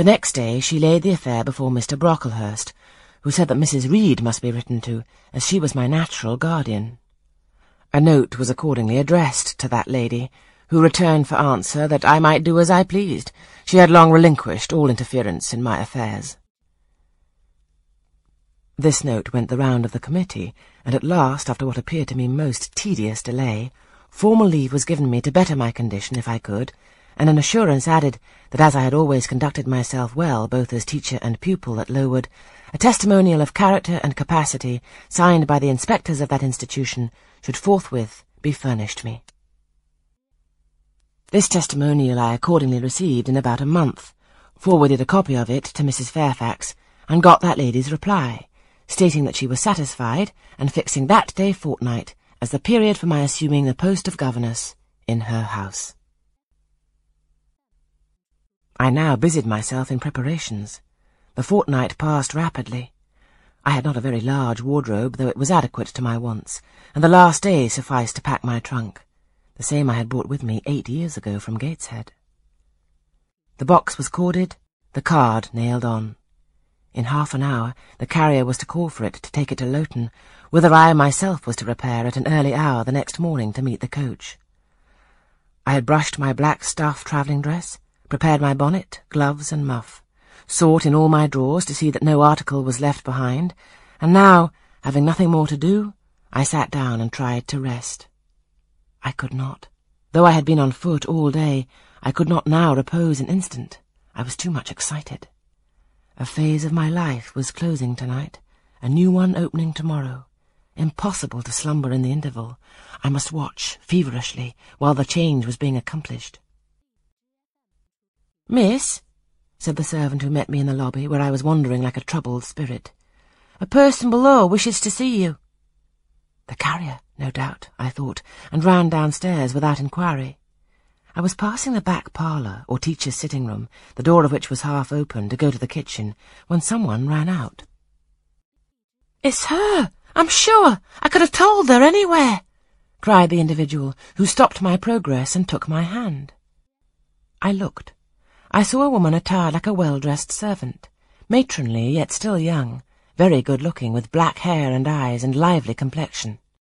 The next day she laid the affair before Mr. Brocklehurst, who said that Mrs. Reed must be written to, as she was my natural guardian. A note was accordingly addressed to that lady, who returned for answer that I might do as I pleased. She had long relinquished all interference in my affairs. This note went the round of the committee, and at last, after what appeared to me most tedious delay, formal leave was given me to better my condition if I could, and an assurance added that as I had always conducted myself well both as teacher and pupil at Lowood, a testimonial of character and capacity signed by the inspectors of that institution should forthwith be furnished me. This testimonial I accordingly received in about a month, forwarded a copy of it to Mrs. Fairfax, and got that lady's reply, stating that she was satisfied, and fixing that day fortnight as the period for my assuming the post of governess in her house. I now busied myself in preparations. The fortnight passed rapidly. I had not a very large wardrobe, though it was adequate to my wants, and the last day sufficed to pack my trunk, the same I had brought with me eight years ago from Gateshead. The box was corded, the card nailed on. In half an hour the carrier was to call for it to take it to Lowton, whither I myself was to repair at an early hour the next morning to meet the coach. I had brushed my black stuff travelling dress, prepared my bonnet, gloves, and muff, sought in all my drawers to see that no article was left behind, and now, having nothing more to do, I sat down and tried to rest. I could not. Though I had been on foot all day, I could not now repose an instant. I was too much excited. A phase of my life was closing tonight, a new one opening tomorrow. Impossible to slumber in the interval. I must watch feverishly while the change was being accomplished. Miss, said the servant who met me in the lobby, where I was wandering like a troubled spirit, a person below wishes to see you. The carrier, no doubt, I thought, and ran downstairs without inquiry. I was passing the back parlour, or teacher's sitting room, the door of which was half open, to go to the kitchen, when someone ran out. It's her! I'm sure! I could have told her anywhere! cried the individual, who stopped my progress and took my hand. I looked. I saw a woman attired like a well-dressed servant, matronly yet still young, very good-looking, with black hair and eyes and lively complexion.